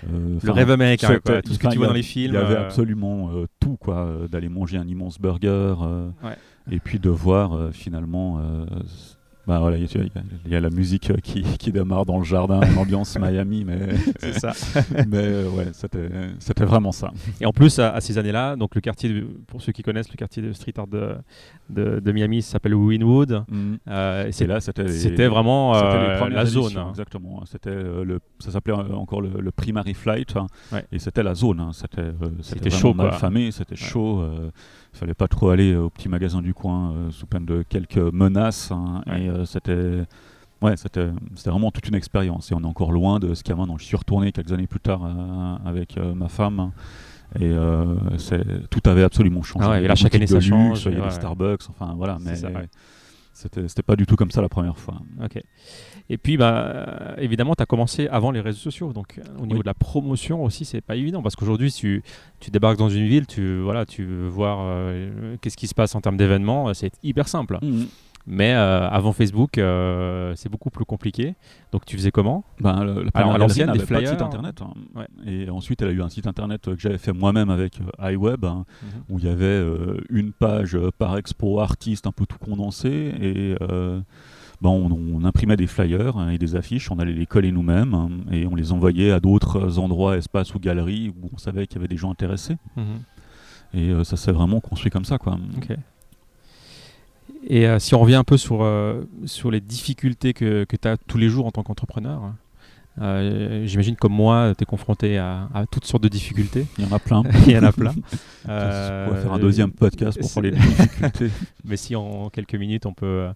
Le rêve américain, quoi. tout ce que tu vois a- dans les films. Il y avait euh, absolument euh, tout, quoi. D'aller manger un immense burger. Ouais. Et puis de voir euh, finalement. euh, bah voilà, il y, a- y la musique euh, qui, qui démarre dans le jardin, une ambiance Miami, mais, C'est ça. mais ouais, c'était c'était vraiment ça. Et en plus, à, à ces années-là, donc le quartier, de- pour ceux qui connaissent le quartier de street art de, de, de Miami, s'appelle Wynwood. Euh, et là, c'était vraiment euh, la éditions, zone. hein. Exactement. C'était euh, le, ça s'appelait encore le, le Primary Flight, hein, Ouais. et c'était la zone. hein. C'était chaud, mal quoi. famé, c'était chaud. Fallait pas trop aller au petit magasin du coin euh, sous peine de quelques menaces. hein, Ouais. Et euh, c'était, ouais, c'était, vraiment toute une expérience. Et on est encore loin de ce qu'il y a maintenant. Je suis retourné quelques années plus tard euh, avec ma femme. Et euh, tout avait absolument changé. Ah ouais, et là, chaque année, ça luxe, change, Il y a ouais. des Starbucks, enfin voilà. Mais c'était pas du tout comme ça la première fois. Ok. Et puis, bah, euh, évidemment, tu as commencé avant les réseaux sociaux. Donc, euh, au niveau Oui. de la promotion aussi, c'est pas évident. Parce qu'aujourd'hui, tu, tu débarques dans une ville, tu, voilà, tu veux voir euh, qu'est-ce qui se passe en termes d'événements. C'est hyper simple. Mais euh, avant Facebook, euh, c'est beaucoup plus compliqué. Donc, tu faisais comment? Ben, le- la Alors, à l'ancienne, des n'avait pas de site flyers. internet. hein. Ouais. Et ensuite, elle a eu un site internet que j'avais fait moi-même avec euh, iWeb, hein, Mhm. où il y avait une page par expo artiste, un peu tout condensé. Et on, on imprimait des flyers hein, et des affiches, on allait les coller nous-mêmes hein, et on les envoyait à d'autres endroits, espaces ou galeries où on savait qu'il y avait des gens intéressés. Mhm. Et euh, ça s'est vraiment construit comme ça. Quoi. Et euh, si on revient un peu sur, euh, sur les difficultés que, que tu as tous les jours en tant qu'entrepreneur, euh, j'imagine comme moi, tu es confronté à, à toutes sortes de difficultés. Il y en a plein. Il y en a plein. on va faire un deuxième podcast pour parler difficultés. Mais si en quelques minutes on peut,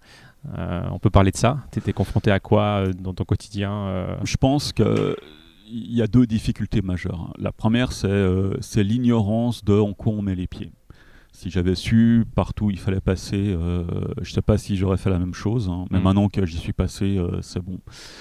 on peut parler de ça, tu étais confronté à quoi euh, dans ton quotidien euh, Je pense qu'il y a deux difficultés majeures. hein. La première, c'est euh, l'ignorance de en quoi on met les pieds. Si j'avais su partout où il fallait passer, euh, je ne sais pas si j'aurais fait la même chose. hein. Mais Mm. maintenant que j'y suis passé, euh, c'est bon.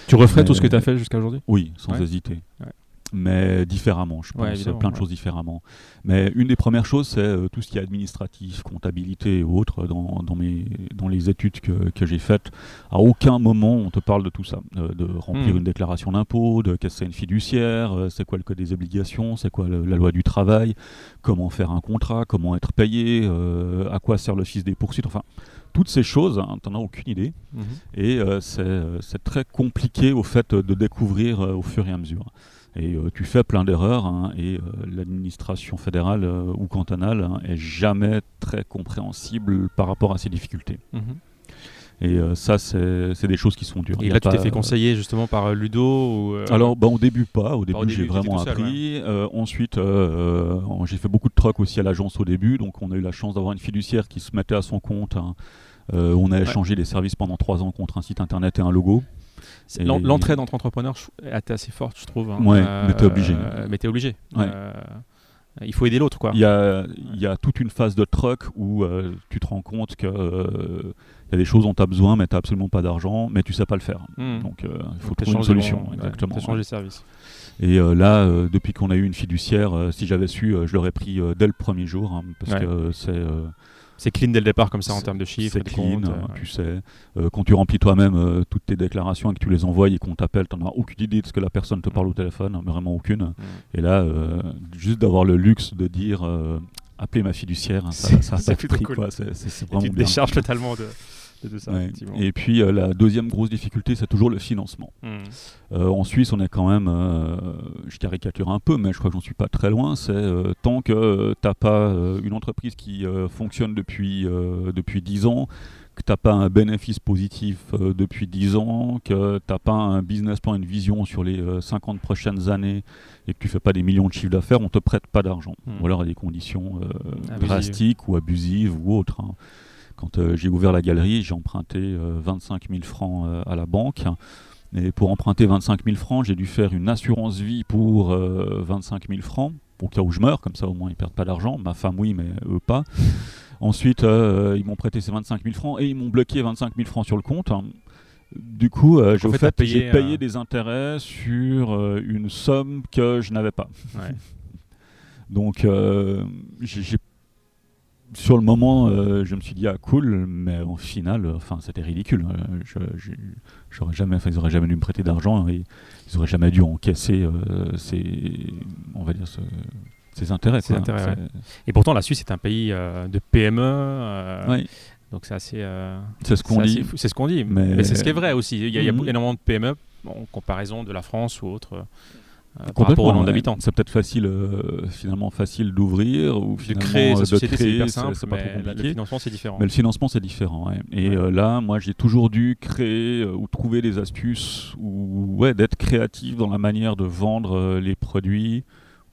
Tu referais tout ce que tu as fait jusqu'à aujourd'hui? Oui, sans Ouais. hésiter. Ouais. Mais différemment, je Ouais, pense, évidemment, plein de ouais. choses différemment. Mais une des premières choses, c'est euh, tout ce qui est administratif, comptabilité et autres dans, dans, mes, dans les études que, que j'ai faites. À aucun moment on te parle de tout ça, euh, de remplir Hmm. une déclaration d'impôt, de qu'est-ce que c'est une fiduciaire, euh, c'est quoi le code des obligations, c'est quoi le- la loi du travail, comment faire un contrat, comment être payé, euh, à quoi sert le fils des poursuites, enfin toutes ces choses, hein, t'en as aucune idée. Et euh, c'est euh, c'est très compliqué au fait de découvrir euh, au fur et à mesure. Et euh, tu fais plein d'erreurs hein, et euh, l'administration fédérale euh, ou cantonale hein, est jamais très compréhensible par rapport à ces difficultés. Mhm. Et ça, c'est des choses qui sont dures. Et là, tu t'es fait conseiller justement par Ludo ou, alors, bah, au début pas. Au début, j'ai vraiment seul, appris. Ensuite, j'ai fait beaucoup de trucs aussi à l'agence au début. Donc, on a eu la chance d'avoir une fiduciaire qui se mettait à son compte. hein. On a Ouais. échangé des services pendant trois ans contre un site internet et un logo. C'est- et- l'en- l'entraide entre entrepreneurs je- était assez forte, je trouve. hein. Ouais, mais t'es obligé. Mais t'es obligé. Ouais. Euh, il faut aider l'autre, quoi. Il y a, il y a toute une phase de truc où euh, tu te rends compte que euh, il y a des choses dont tu as besoin, mais tu n'as absolument pas d'argent, mais tu sais pas le faire. Mhm. Donc, euh, il faut Donc, trouver une solution. ouais, exactement. t'échanges les services. Et euh, là, euh, depuis qu'on a eu une fiduciaire, euh, si j'avais su, euh, je l'aurais pris euh, dès le premier jour, hein, parce Ouais. que euh, c'est euh, C'est clean dès le départ, comme ça, en termes de chiffres, c'est clean, comptes. euh, tu sais. Euh, quand tu remplis toi-même euh, toutes tes déclarations et que tu les envoies et qu'on t'appelle, tu n'en as aucune idée de ce que la personne te parle au téléphone, hein, vraiment aucune. Mhm. Et là, juste d'avoir le luxe de dire appelez ma fiduciaire, hein, ça, ça a C'est pas de plutôt prix, cool. quoi. C'est- Et vraiment tu te bien. décharges totalement de, de tout ça. Ouais. effectivement. Et puis euh, la deuxième grosse difficulté, c'est toujours le financement. Hmm. Euh, en Suisse, on est quand même, euh, je caricature un peu, mais je crois que j'en suis pas très loin. C'est tant que tu t'as pas une entreprise qui fonctionne depuis depuis 10 ans, que t'as pas un bénéfice positif depuis 10 ans, que t'as pas un business plan, une vision sur les euh, 50 prochaines années, et que tu fais pas des millions de chiffres d'affaires, on te prête pas d'argent. Hmm. Ou alors à des conditions euh, drastiques ou abusives ou autres. hein. Quand euh, j'ai ouvert la galerie, j'ai emprunté euh, 25 000 francs euh, à la banque. Et pour emprunter 25 000 francs, j'ai dû faire une assurance vie pour euh, 25 000 francs, au cas où je meurs, comme ça au moins ils perdent pas d'argent. Ma femme oui, mais eux pas. Ensuite, euh, ils m'ont prêté ces 25 000 francs et ils m'ont bloqué 25 000 francs sur le compte. Du coup, euh, j'ai fait, payé, euh, des intérêts sur euh, une somme que je n'avais pas. Ouais. Donc, euh, j'ai- sur le moment, euh, je me suis dit ah cool, mais au final, euh, enfin, c'était ridicule. Euh, j'aurais jamais, ils auraient jamais dû me prêter d'argent et ils auraient jamais dû encaisser euh, ces, on va dire, ce- ces intérêts. Ces quoi. intérêts, C'est- ouais. Et pourtant, la Suisse est un pays de PME. Donc c'est assez. c'est ce qu'on dit. C'est ce qu'on dit. Mais- Mais, c'est ce qui est vrai aussi. Il y a, il y a Mhm. énormément de PME en comparaison de la France ou autre. Euh, par rapport au nombre ouais. d'habitants. C'est peut-être facile, euh, finalement facile d'ouvrir ou De créer euh, sa de société, c'est créer, hyper simple, c'est pas trop mais la- le compliqué. financement, c'est différent. Mais le financement, c'est différent. ouais. Et Ouais. euh, là, moi, j'ai toujours dû créer euh, ou trouver des astuces ou ouais, d'être créatif dans la manière de vendre euh, les produits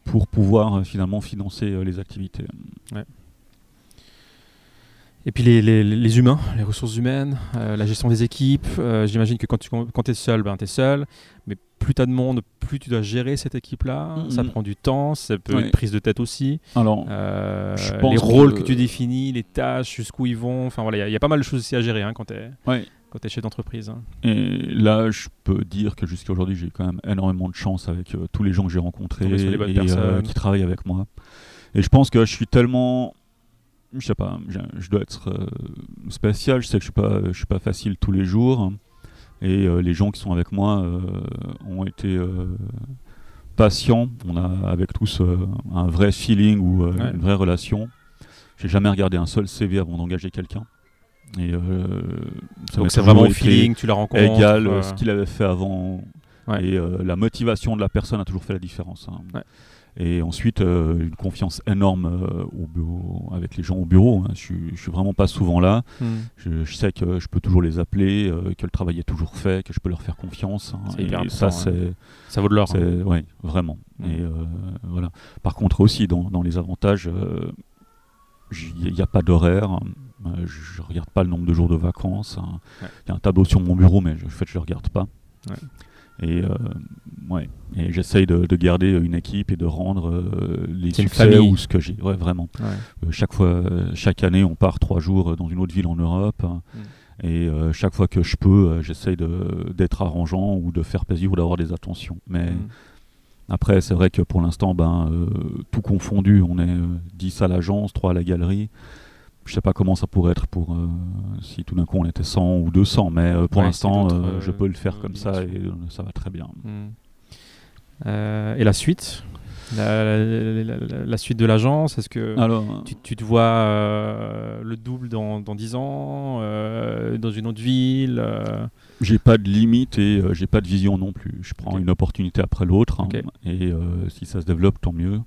pour pouvoir euh, finalement financer euh, les activités. Et puis les, les- les humains, les ressources humaines, euh, la gestion des équipes. euh, J'imagine que quand tu quand es seul, ben, tu es seul. Mais plus tu as de monde, plus tu dois gérer cette équipe-là. Mhm. Ça prend du temps, ça peut Ouais. être prise de tête aussi. Alors, Euh, Je pense les rôles que... tu définis, les tâches, jusqu'où ils vont. Enfin voilà, il y a- il y, a pas mal de choses aussi à gérer hein, quand tu es, ouais. quand es chef d'entreprise. hein. Et là, je peux dire que jusqu'à aujourd'hui, j'ai quand même énormément de chance avec tous les gens que j'ai rencontrés et personnes. qui travaillent avec moi. Et je pense que je suis tellement, je sais pas, je, dois être euh, spécial. Je sais que je suis pas, je suis pas facile tous les jours. Et euh, les gens qui sont avec moi euh, ont été euh, patients. On a avec tous un vrai feeling ou Ouais. une vraie relation. J'ai jamais regardé un seul CV avant d'engager quelqu'un. Et ça Donc c'est vraiment feeling, tu la rencontres. égal ce qu'il avait fait avant. Ouais. Et la motivation de la personne a toujours fait la différence. hein. Ouais. Et ensuite, euh, une confiance énorme euh, au bureau, avec les gens au bureau. hein. Je, je suis vraiment pas souvent là. hmm. Je, je sais que je peux toujours les appeler, euh, que le travail est toujours fait, que je peux leur faire confiance. hein. Et ça, important, c'est Ça vaut de l'or. hein. ouais, vraiment. Mm. Et voilà. Par contre aussi dans, dans les avantages, il n'y a pas d'horaire. Euh, je ne regarde pas le nombre de jours de vacances. hein. Il Ouais. y a un tableau sur mon bureau, mais je- en fait je ne le regarde pas. Ouais. Et euh, ouais. Et j'essaye de, de garder une équipe et de rendre euh, les succès ou ce que j'ai. Ouais, vraiment. Ouais. Euh, chaque fois, chaque année, on part trois jours dans une autre ville en Europe. Mm. Et euh, chaque fois que je peux, euh, j'essaye de- d'être arrangeant ou de faire plaisir ou d'avoir des attentions. Mais Hmm. après, c'est vrai que pour l'instant, ben, euh, tout confondu, on est euh, 10 à l'agence, 3 à la galerie. Je sais pas comment ça pourrait être pour euh, si tout d'un coup on était 100 ou 200, mais euh, pour Ouais, l'instant, euh, je peux le faire comme ça et ça va très bien. Euh, et la suite? La, la- la- la suite de l'agence, est-ce que Alors, tu, tu te vois le double dans, dans 10 ans, dans une autre ville j'ai pas de limite et j'ai pas de vision non plus. Je prends une opportunité après l'autre hein, et si ça se développe, tant mieux.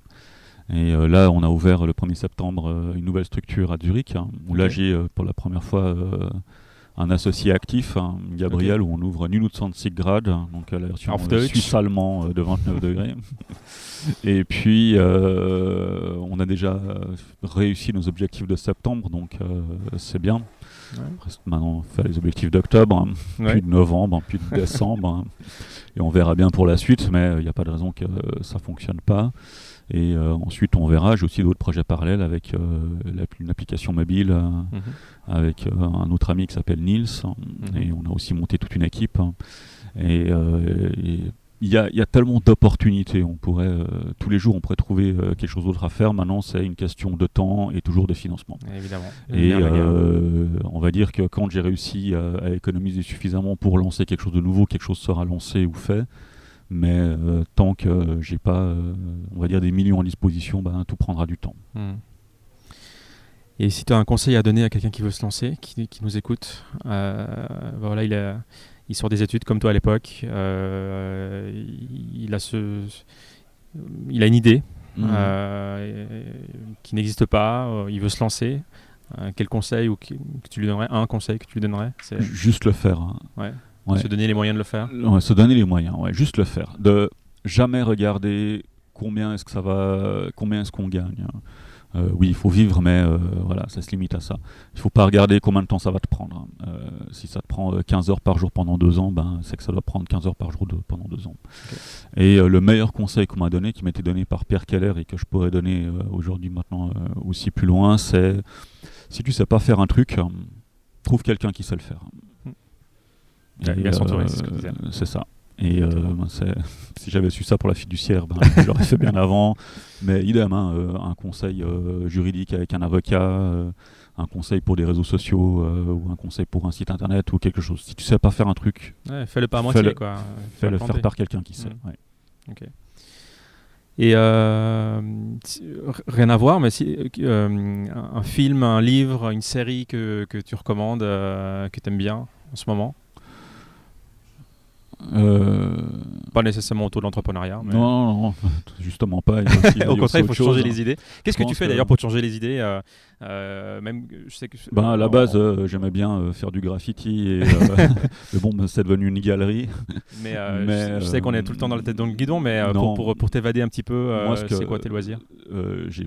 Et euh, là, on a ouvert le 1er septembre euh, une nouvelle structure à Zurich, hein, où là j'ai euh, pour la première fois un associé actif, hein, Gabriel, où on ouvre 29 grades, hein, donc la version suisse-allemand de 29 degrés. Et puis, on a déjà réussi nos objectifs de septembre, donc c'est bien. Ouais. Reste maintenant faire les objectifs d'octobre, hein, Ouais. puis de novembre, puis de décembre. hein. Et on verra bien pour la suite, mais il n'y a pas de raison que euh, ça fonctionne pas. Et euh, ensuite, on verra. J'ai aussi d'autres projets parallèles avec euh, une application mobile, euh, Mhm. avec un autre ami qui s'appelle Nils. Mhm. Et on a aussi monté toute une équipe. hein. Et il y, a, il y a tellement d'opportunités. On pourrait euh, tous les jours, on pourrait trouver euh, quelque chose d'autre à faire. Maintenant, c'est une question de temps et toujours de financement. Évidemment. Et euh, on va dire que quand j'ai réussi à économiser suffisamment pour lancer quelque chose de nouveau, quelque chose sera lancé ou fait. Mais euh, tant que j'ai pas, euh, on va dire, des millions à disposition, ben, tout prendra du temps. Hmm. Et si tu as un conseil à donner à quelqu'un qui veut se lancer, qui, qui nous écoute, euh, voilà, il, a, il sort des études comme toi à l'époque, euh, il, a ce, il a une idée euh, qui n'existe pas, euh, il veut se lancer. Euh, quel conseil ou qui- que tu lui donnerais Un conseil que tu lui donnerais Juste le faire. hein. ouais, Ouais. se donner les moyens de le faire. Ouais, se donner les moyens, ouais, juste le faire. De jamais regarder combien est-ce que ça va, combien est-ce qu'on gagne. Euh, oui, il faut vivre, mais euh, voilà, ça se limite à ça. Il faut pas regarder combien de temps ça va te prendre. Euh, si ça te prend euh, 15 heures par jour pendant deux ans, ben, c'est que ça doit prendre 15 heures par jour de- pendant deux ans. Et le meilleur conseil qu'on m'a donné, qui m'a été donné par Pierre Keller et que je pourrais donner aujourd'hui maintenant aussi plus loin, c'est si tu sais pas faire un truc, euh, trouve quelqu'un qui sait le faire. Bien s'entourer, c'est ce que tu disais. c'est ça. Et euh, ben, si j'avais su ça pour la fiduciaire, ben, je l'aurais fait bien avant. Mais idem, hein, euh, un conseil euh, juridique avec un avocat, euh, un conseil pour des réseaux sociaux euh, ou un conseil pour un site internet ou quelque chose. Si tu sais pas faire un truc, Ouais, Fais-le pas à Fais-le- moitié. quoi. Fais-le planter. faire par quelqu'un qui sait. Mm. ouais. Et euh, rien à voir, mais si, euh, un film, un livre, une série que, que tu recommandes, euh, que tu aimes bien en ce moment? Euh, Pas nécessairement autour de l'entrepreneuriat. mais- non, non, non, justement pas. Il Au contraire, il faut chose, changer les idées. Qu'est-ce que tu fais que- d'ailleurs pour te changer les idées euh, euh, Même, je sais que Ben, à la base, euh, j'aimais bien euh, faire du graffiti, et, euh, mais bon, ben, c'est devenu une galerie. mais, euh, mais, je, sais- qu'on est tout le temps dans la tête dans le guidon, mais euh, non. pour, pour, pour t'évader un petit peu, euh, ce c'est quoi tes loisirs? Euh, j'ai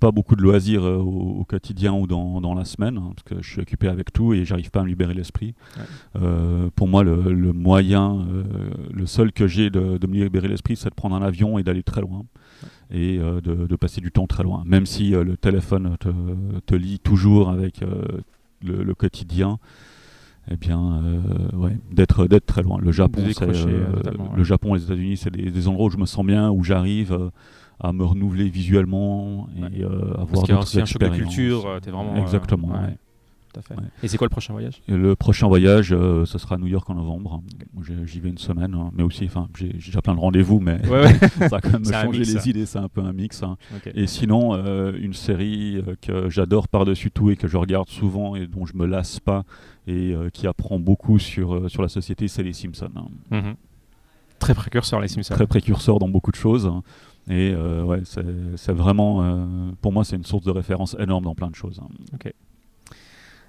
pas beaucoup de loisirs euh, au, au quotidien ou dans, dans la semaine, hein, parce que je suis occupé avec tout et j'arrive pas à me libérer l'esprit. Ouais. Euh, pour moi, le, le moyen, euh, le seul que j'ai de, de me libérer l'esprit, c'est de prendre un avion et d'aller très loin. Et de, de passer du temps très loin. Même si le téléphone te, te lie toujours avec le, le quotidien, eh bien, euh, ouais, d'être d'être très loin. Le Japon, euh, le. Japon, les États-Unis, c'est des, des endroits où je me sens bien, où j'arrive euh, à me renouveler visuellement et Ouais. euh, Parce avoir qu'il y a aussi un choc de culture, euh, vraiment. euh, Exactement. ouais, ouais. Tout à fait. Ouais. Et c'est quoi le prochain voyage? Le prochain voyage, ce sera à New York en novembre. J'y vais une semaine, hein, mais aussi, enfin, j'ai déjà plein de rendez-vous, mais ça va quand même mix, les ça. idées. C'est un peu un mix. hein. Et sinon, une série que j'adore par-dessus tout et que je regarde souvent et dont je me lasse pas et qui apprend beaucoup sur, sur la société, c'est Les Simpsons. hein. Mhm. Très précurseur, les Simpsons. Très précurseur dans beaucoup de choses. Et euh, ouais, c'est vraiment, euh, pour moi, c'est une source de référence énorme dans plein de choses. hein.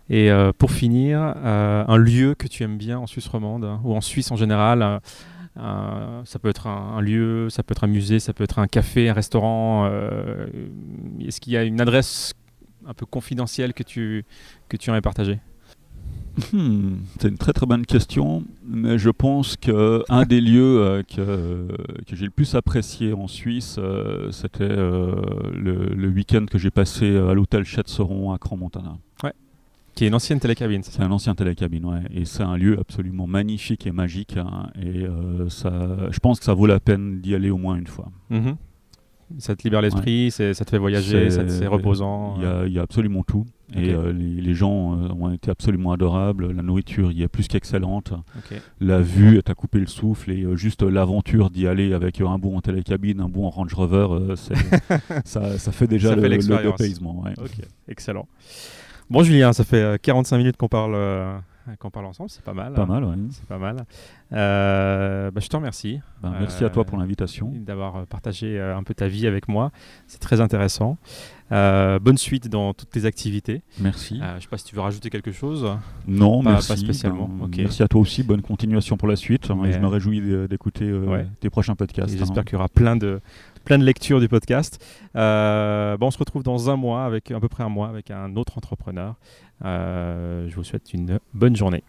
Et euh, pour finir, un lieu que tu aimes bien en Suisse romande hein, ou en Suisse en général. ça peut être un, un lieu, ça peut être un musée, ça peut être un café, un restaurant. Est-ce qu'il y a une adresse un peu confidentielle que tu, que tu aimerais partager? Hmm, c'est une très très bonne question, mais je pense que un des lieux euh, que, que j'ai le plus apprécié en Suisse, euh, c'était euh, le, le week-end que j'ai passé à l'hôtel Chetzeron à Cran-Montana. Qui est une ancienne télécabine, c'est un ancien télécabine, ouais, et c'est un lieu absolument magnifique et magique, hein, et ça, je pense que ça vaut la peine d'y aller au moins une fois. Mhm. Ça te libère l'esprit, ça te fait voyager, C'est- reposant. Il y, a, il y a absolument tout. Et euh, les, les gens euh, ont été absolument adorables. La nourriture y est plus qu'excellente. La vue est à couper le souffle. Et euh, juste l'aventure d'y aller avec un bon en télécabine, un bon en Range Rover, ça, ça fait déjà Ça fait le, dépaysement. ouais. Ok, excellent. Bon Julien, ça fait euh, 45 minutes qu'on parle, qu'on parle ensemble, c'est pas mal. Pas hein. mal, ouais. C'est pas mal. Euh, bah, je te remercie. Ben, merci à toi pour Euh, l'invitation. D'avoir euh, partagé un peu ta vie avec moi. C'est très intéressant. Euh, bonne suite dans toutes tes activités. Merci. Je sais pas si tu veux rajouter quelque chose. non, pas- merci. pas spécialement, Ben. Merci à toi aussi. Bonne continuation pour la suite. Mais- Je me réjouis d'écouter Ouais. tes prochains podcasts. Et hein. J'espère qu'il y aura plein de, plein de lectures du podcast. Euh, bon, on se retrouve dans un mois, avec à peu près un mois, avec un autre entrepreneur. Euh, je vous souhaite une bonne journée.